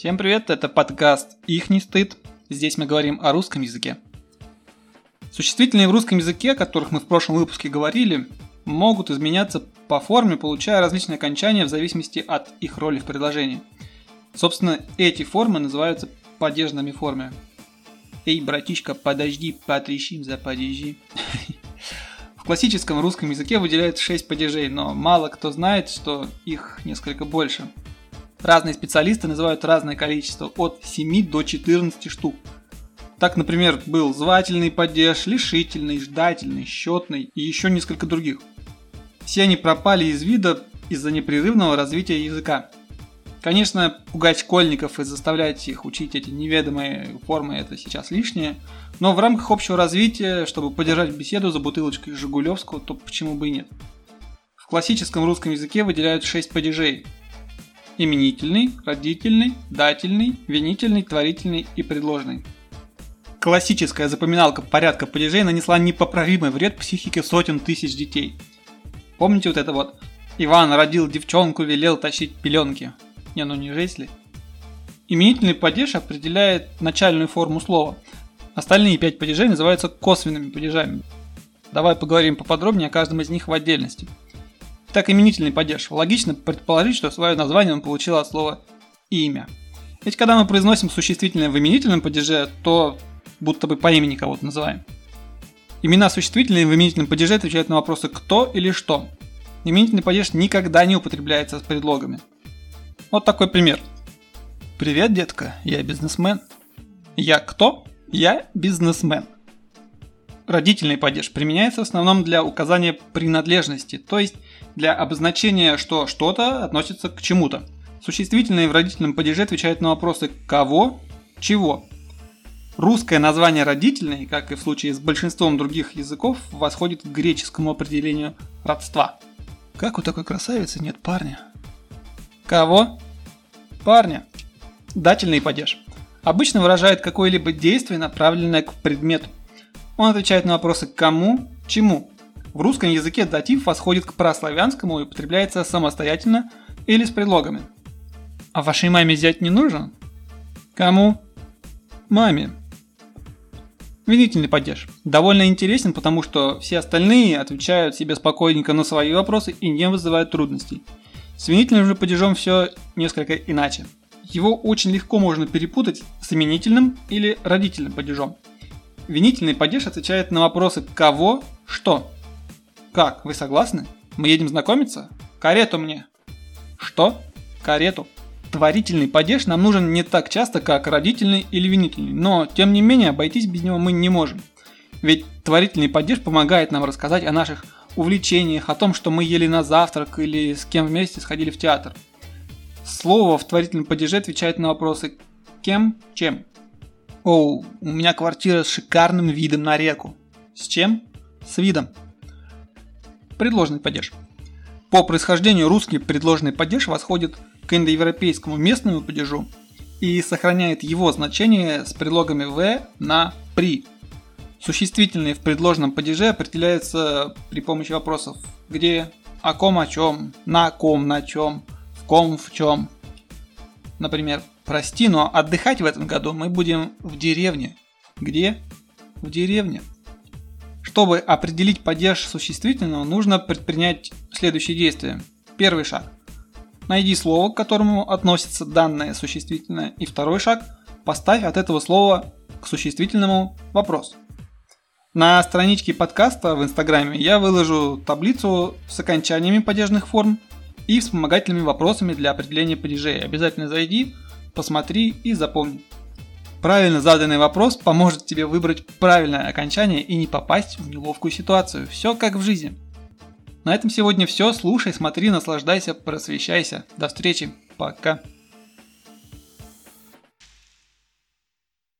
Всем привет, это подкаст «Их не стыд». Здесь мы говорим о русском языке. Существительные в русском языке, о которых мы в прошлом выпуске говорили, могут изменяться по форме, получая различные окончания в зависимости от их роли в предложении. Собственно, эти формы называются падежными формами. Эй, братишка, подожди, потрещим за падежи. В классическом русском языке выделяют 6 падежей, но мало кто знает, что их несколько больше – Разные специалисты называют разное количество, от 7 до 14 штук. Так, например, был звательный падеж, лишительный, ждательный, счетный и еще несколько других. Все они пропали из вида из-за непрерывного развития языка. Конечно, пугать школьников и заставлять их учить эти неведомые формы это сейчас лишнее, но в рамках общего развития, чтобы поддержать беседу за бутылочкой Жигулевского, то почему бы и нет. В классическом русском языке выделяют 6 падежей – именительный, родительный, дательный, винительный, творительный и предложный. Классическая запоминалка порядка падежей нанесла непоправимый вред психике сотен тысяч детей. Помните вот это вот? Иван родил девчонку, велел тащить пеленки. Не, ну не жесть ли? Именительный падеж определяет начальную форму слова. Остальные пять падежей называются косвенными падежами. Давай поговорим поподробнее о каждом из них в отдельности – так именительный падеж. Логично предположить, что свое название он получил от слова «имя». Ведь когда мы произносим существительное в именительном падеже, то будто бы по имени кого-то называем. Имена существительные в именительном падеже отвечают на вопросы «кто» или «что». Именительный падеж никогда не употребляется с предлогами. Вот такой пример. Привет, детка, я бизнесмен. Я кто? Я бизнесмен. Родительный падеж применяется в основном для указания принадлежности, то есть для обозначения, что что-то относится к чему-то. Существительные в родительном падеже отвечают на вопросы «кого?», «чего?». Русское название родительный, как и в случае с большинством других языков, восходит к греческому определению родства. Как у такой красавицы нет парня? Кого? Парня. Дательный падеж. Обычно выражает какое-либо действие, направленное к предмету. Он отвечает на вопросы «кому?», «чему?». В русском языке датив восходит к прославянскому и употребляется самостоятельно или с предлогами. А вашей маме взять не нужен? Кому? Маме. Винительный падеж. Довольно интересен, потому что все остальные отвечают себе спокойненько на свои вопросы и не вызывают трудностей. С винительным же падежом все несколько иначе. Его очень легко можно перепутать с именительным или родительным падежом. Винительный падеж отвечает на вопросы «кого?», «что?». Как, вы согласны? Мы едем знакомиться? Карету мне. Что? Карету. Творительный падеж нам нужен не так часто, как родительный или винительный, но тем не менее обойтись без него мы не можем. Ведь творительный падеж помогает нам рассказать о наших увлечениях, о том, что мы ели на завтрак или с кем вместе сходили в театр. Слово в творительном падеже отвечает на вопросы «кем?», «чем?». О, у меня квартира с шикарным видом на реку. С чем? С видом предложенный падеж. По происхождению русский предложенный падеж восходит к индоевропейскому местному падежу и сохраняет его значение с предлогами «в» на «при». Существительные в предложенном падеже определяются при помощи вопросов «где», «о ком о чем», «на ком на чем», «в ком в чем». Например, «прости, но отдыхать в этом году мы будем в деревне». Где? В деревне. Чтобы определить падеж существительного, нужно предпринять следующие действия. Первый шаг. Найди слово, к которому относится данное существительное. И второй шаг. Поставь от этого слова к существительному вопрос. На страничке подкаста в Инстаграме я выложу таблицу с окончаниями падежных форм и вспомогательными вопросами для определения падежей. Обязательно зайди, посмотри и запомни. Правильно заданный вопрос поможет тебе выбрать правильное окончание и не попасть в неловкую ситуацию. Все как в жизни. На этом сегодня все. Слушай, смотри, наслаждайся, просвещайся. До встречи. Пока.